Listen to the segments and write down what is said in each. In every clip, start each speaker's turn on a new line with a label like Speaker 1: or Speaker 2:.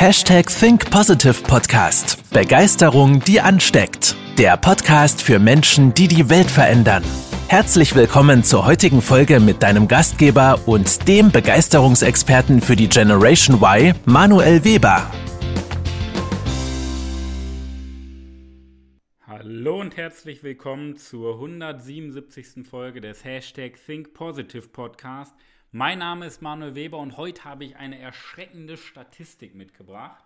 Speaker 1: Hashtag Think Positive Podcast. Begeisterung, die ansteckt. Der Podcast für Menschen, die die Welt verändern. Herzlich willkommen zur heutigen Folge mit deinem Gastgeber und dem Begeisterungsexperten für die Generation Y, Manuel Weber.
Speaker 2: Hallo und herzlich willkommen zur 177. Folge des Hashtag Think Positive Podcast. Mein Name ist Manuel Weber und heute habe ich eine erschreckende Statistik mitgebracht,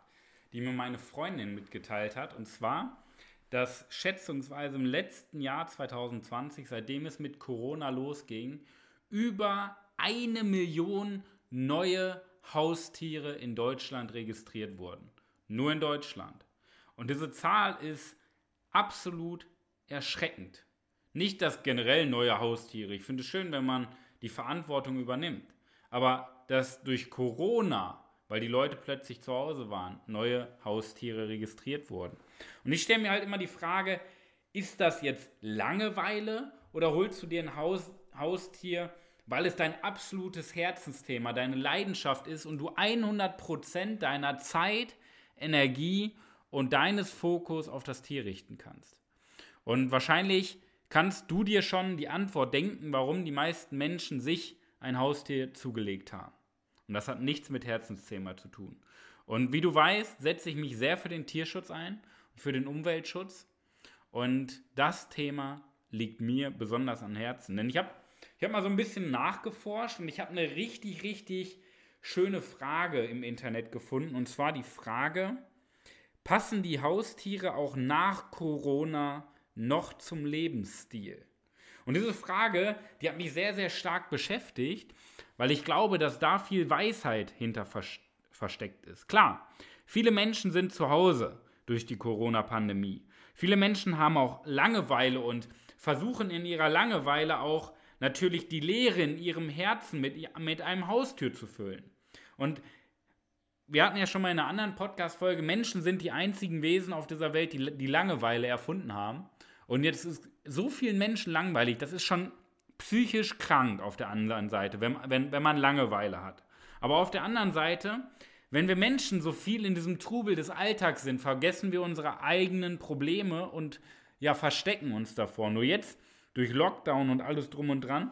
Speaker 2: die mir meine Freundin mitgeteilt hat. Und zwar, dass schätzungsweise im letzten Jahr 2020, seitdem es mit Corona losging, über eine Million neue Haustiere in Deutschland registriert wurden. Nur in Deutschland. Und diese Zahl ist absolut erschreckend. Nicht das generell neue Haustiere. Ich finde es schön, wenn man die Verantwortung übernimmt. Aber dass durch Corona, weil die Leute plötzlich zu Hause waren, neue Haustiere registriert wurden. Und ich stelle mir halt immer die Frage, ist das jetzt Langeweile oder holst du dir ein Haus, Haustier, weil es dein absolutes Herzensthema, deine Leidenschaft ist und du 100% deiner Zeit, Energie und deines Fokus auf das Tier richten kannst? Und wahrscheinlich kannst du dir schon die Antwort denken, warum die meisten Menschen sich ein Haustier zugelegt haben. Und das hat nichts mit Herzensthema zu tun. Und wie du weißt, setze ich mich sehr für den Tierschutz ein für den Umweltschutz. Und das Thema liegt mir besonders am Herzen. Denn ich habe ich hab mal so ein bisschen nachgeforscht und ich habe eine richtig, richtig schöne Frage im Internet gefunden. Und zwar die Frage, passen die Haustiere auch nach Corona noch zum Lebensstil? Und diese Frage, die hat mich sehr, sehr stark beschäftigt, weil ich glaube, dass da viel Weisheit hinter versteckt ist. Klar, viele Menschen sind zu Hause durch die Corona-Pandemie. Viele Menschen haben auch Langeweile und versuchen in ihrer Langeweile auch natürlich die Leere in ihrem Herzen mit, mit einem Haustür zu füllen. Und wir hatten ja schon mal in einer anderen Podcast-Folge, Menschen sind die einzigen Wesen auf dieser Welt, die die Langeweile erfunden haben. Und jetzt ist so vielen Menschen langweilig, das ist schon psychisch krank auf der anderen Seite, wenn, wenn, wenn man Langeweile hat. Aber auf der anderen Seite, wenn wir Menschen so viel in diesem Trubel des Alltags sind, vergessen wir unsere eigenen Probleme und ja, verstecken uns davor. Nur jetzt, durch Lockdown und alles drum und dran,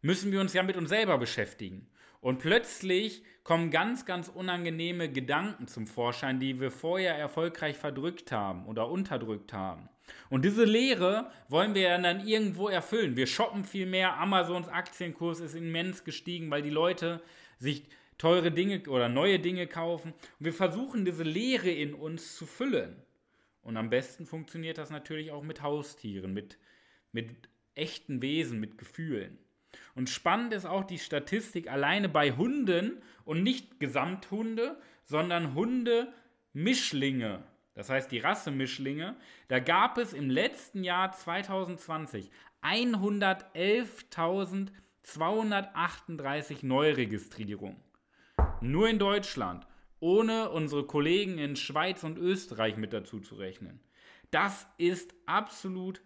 Speaker 2: müssen wir uns ja mit uns selber beschäftigen. Und plötzlich kommen ganz, ganz unangenehme Gedanken zum Vorschein, die wir vorher erfolgreich verdrückt haben oder unterdrückt haben. Und diese Lehre wollen wir ja dann irgendwo erfüllen. Wir shoppen viel mehr, Amazons Aktienkurs ist immens gestiegen, weil die Leute sich teure Dinge oder neue Dinge kaufen. Und wir versuchen diese Lehre in uns zu füllen. Und am besten funktioniert das natürlich auch mit Haustieren, mit, mit echten Wesen, mit Gefühlen. Und spannend ist auch die Statistik alleine bei Hunden und nicht Gesamthunde, sondern Hunde-Mischlinge das heißt die Rassemischlinge, da gab es im letzten Jahr 2020 111.238 Neuregistrierungen. Nur in Deutschland, ohne unsere Kollegen in Schweiz und Österreich mit dazu zu rechnen. Das ist absolut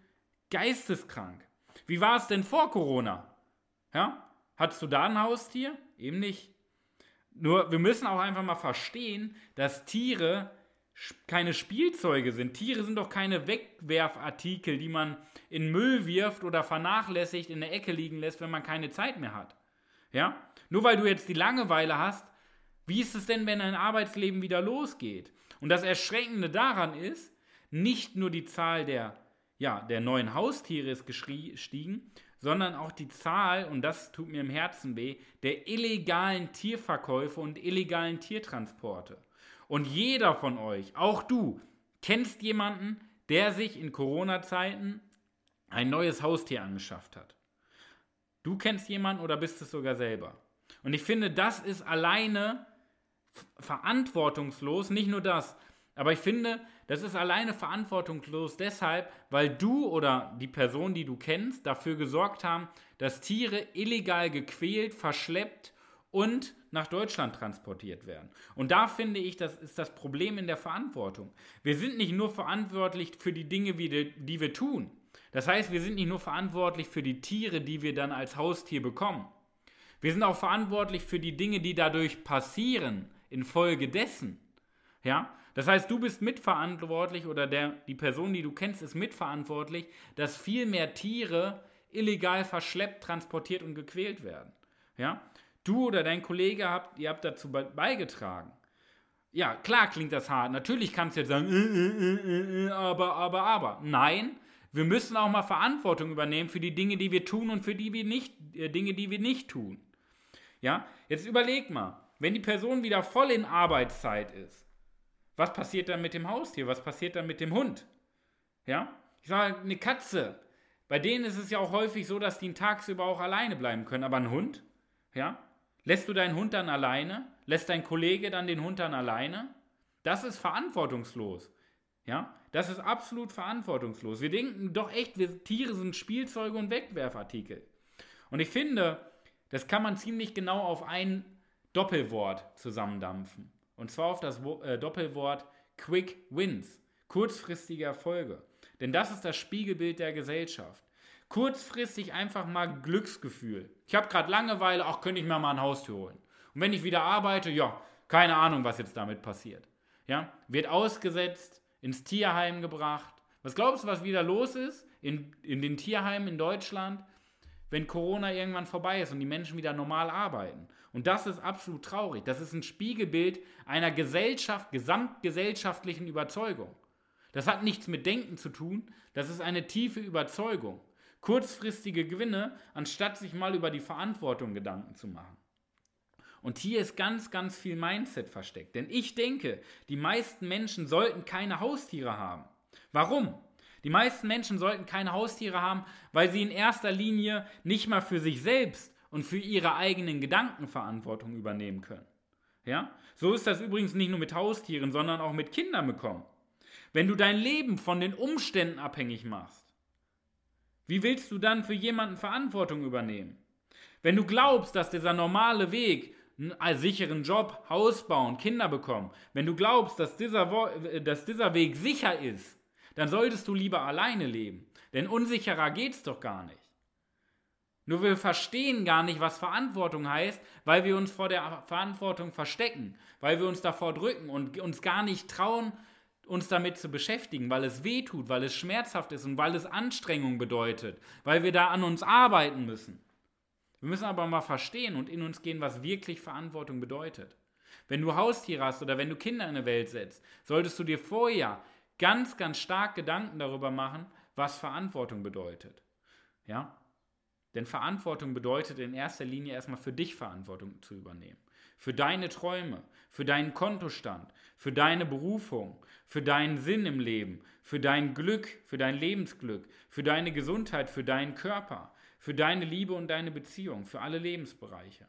Speaker 2: geisteskrank. Wie war es denn vor Corona? Ja? Hattest du da ein Haustier? Eben nicht. Nur wir müssen auch einfach mal verstehen, dass Tiere keine Spielzeuge sind. Tiere sind doch keine Wegwerfartikel, die man in Müll wirft oder vernachlässigt in der Ecke liegen lässt, wenn man keine Zeit mehr hat. Ja? Nur weil du jetzt die Langeweile hast, wie ist es denn, wenn dein Arbeitsleben wieder losgeht? Und das Erschreckende daran ist, nicht nur die Zahl der, ja, der neuen Haustiere ist gestiegen, sondern auch die Zahl, und das tut mir im Herzen weh, der illegalen Tierverkäufe und illegalen Tiertransporte. Und jeder von euch, auch du, kennst jemanden, der sich in Corona-Zeiten ein neues Haustier angeschafft hat. Du kennst jemanden oder bist es sogar selber. Und ich finde, das ist alleine verantwortungslos, nicht nur das, aber ich finde, das ist alleine verantwortungslos deshalb, weil du oder die Person, die du kennst, dafür gesorgt haben, dass Tiere illegal gequält, verschleppt und nach Deutschland transportiert werden. Und da finde ich, das ist das Problem in der Verantwortung. Wir sind nicht nur verantwortlich für die Dinge, die wir tun. Das heißt, wir sind nicht nur verantwortlich für die Tiere, die wir dann als Haustier bekommen. Wir sind auch verantwortlich für die Dinge, die dadurch passieren infolgedessen. Ja? Das heißt, du bist mitverantwortlich oder der, die Person, die du kennst, ist mitverantwortlich, dass viel mehr Tiere illegal verschleppt, transportiert und gequält werden. Ja? Du oder dein Kollege habt, ihr habt dazu beigetragen. Ja, klar klingt das hart. Natürlich kannst du jetzt sagen, äh, äh, äh, aber, aber, aber. Nein, wir müssen auch mal Verantwortung übernehmen für die Dinge, die wir tun und für die wir nicht, Dinge, die wir nicht tun. Ja, jetzt überleg mal, wenn die Person wieder voll in Arbeitszeit ist, was passiert dann mit dem Haustier? Was passiert dann mit dem Hund? Ja, ich sage, eine Katze. Bei denen ist es ja auch häufig so, dass die einen tagsüber auch alleine bleiben können. Aber ein Hund, ja, lässt du deinen Hund dann alleine? Lässt dein Kollege dann den Hund dann alleine? Das ist verantwortungslos. Ja, das ist absolut verantwortungslos. Wir denken doch echt, wir Tiere sind Spielzeuge und Wegwerfartikel. Und ich finde, das kann man ziemlich genau auf ein Doppelwort zusammendampfen. Und zwar auf das äh, Doppelwort Quick Wins, kurzfristige Erfolge. Denn das ist das Spiegelbild der Gesellschaft. Kurzfristig einfach mal Glücksgefühl. Ich habe gerade Langeweile, ach, könnte ich mir mal ein Haustür holen. Und wenn ich wieder arbeite, ja, keine Ahnung, was jetzt damit passiert. Ja, wird ausgesetzt, ins Tierheim gebracht. Was glaubst du, was wieder los ist in, in den Tierheimen in Deutschland? Wenn Corona irgendwann vorbei ist und die Menschen wieder normal arbeiten. Und das ist absolut traurig. Das ist ein Spiegelbild einer Gesellschaft, gesamtgesellschaftlichen Überzeugung. Das hat nichts mit Denken zu tun, das ist eine tiefe Überzeugung. Kurzfristige Gewinne, anstatt sich mal über die Verantwortung Gedanken zu machen. Und hier ist ganz, ganz viel Mindset versteckt. Denn ich denke, die meisten Menschen sollten keine Haustiere haben. Warum? Die meisten Menschen sollten keine Haustiere haben, weil sie in erster Linie nicht mal für sich selbst und für ihre eigenen Gedanken Verantwortung übernehmen können. Ja? So ist das übrigens nicht nur mit Haustieren, sondern auch mit Kindern bekommen. Wenn du dein Leben von den Umständen abhängig machst, wie willst du dann für jemanden Verantwortung übernehmen? Wenn du glaubst, dass dieser normale Weg, einen sicheren Job, Haus bauen, Kinder bekommen, wenn du glaubst, dass dieser, dass dieser Weg sicher ist, dann solltest du lieber alleine leben. Denn unsicherer geht's doch gar nicht. Nur wir verstehen gar nicht, was Verantwortung heißt, weil wir uns vor der Verantwortung verstecken, weil wir uns davor drücken und uns gar nicht trauen, uns damit zu beschäftigen, weil es weh tut, weil es schmerzhaft ist und weil es Anstrengung bedeutet, weil wir da an uns arbeiten müssen. Wir müssen aber mal verstehen und in uns gehen, was wirklich Verantwortung bedeutet. Wenn du Haustiere hast oder wenn du Kinder in eine Welt setzt, solltest du dir vorher ganz, ganz stark Gedanken darüber machen, was Verantwortung bedeutet. Ja? Denn Verantwortung bedeutet in erster Linie erstmal für dich Verantwortung zu übernehmen. Für deine Träume, für deinen Kontostand, für deine Berufung, für deinen Sinn im Leben, für dein Glück, für dein Lebensglück, für deine Gesundheit, für deinen Körper, für deine Liebe und deine Beziehung, für alle Lebensbereiche.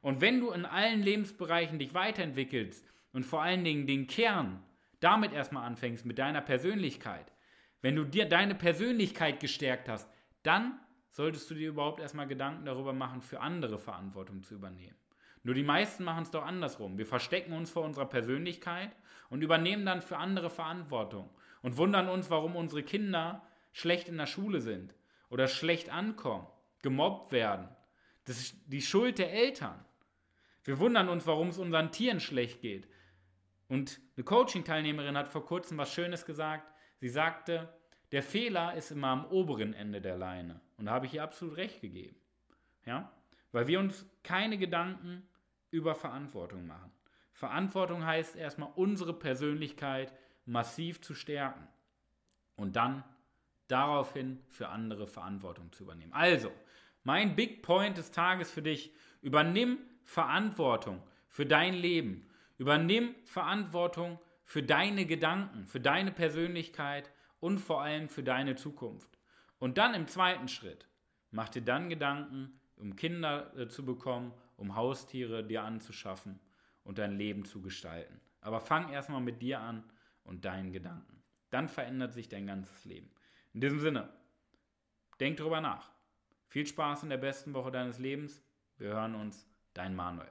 Speaker 2: Und wenn du in allen Lebensbereichen dich weiterentwickelst und vor allen Dingen den Kern damit erstmal anfängst, mit deiner Persönlichkeit, wenn du dir deine Persönlichkeit gestärkt hast, dann solltest du dir überhaupt erstmal Gedanken darüber machen, für andere Verantwortung zu übernehmen. Nur die meisten machen es doch andersrum. Wir verstecken uns vor unserer Persönlichkeit und übernehmen dann für andere Verantwortung und wundern uns, warum unsere Kinder schlecht in der Schule sind oder schlecht ankommen, gemobbt werden. Das ist die Schuld der Eltern. Wir wundern uns, warum es unseren Tieren schlecht geht. Und eine Coaching-Teilnehmerin hat vor kurzem was Schönes gesagt. Sie sagte, der Fehler ist immer am oberen Ende der Leine. Und da habe ich ihr absolut recht gegeben. Ja? Weil wir uns keine Gedanken über Verantwortung machen. Verantwortung heißt erstmal unsere Persönlichkeit massiv zu stärken und dann daraufhin für andere Verantwortung zu übernehmen. Also, mein Big Point des Tages für dich, übernimm Verantwortung für dein Leben Übernimm Verantwortung für deine Gedanken, für deine Persönlichkeit und vor allem für deine Zukunft. Und dann im zweiten Schritt, mach dir dann Gedanken, um Kinder äh, zu bekommen, um Haustiere dir anzuschaffen und dein Leben zu gestalten. Aber fang erstmal mit dir an und deinen Gedanken. Dann verändert sich dein ganzes Leben. In diesem Sinne, denk drüber nach. Viel Spaß in der besten Woche deines Lebens. Wir hören uns, dein Manuel.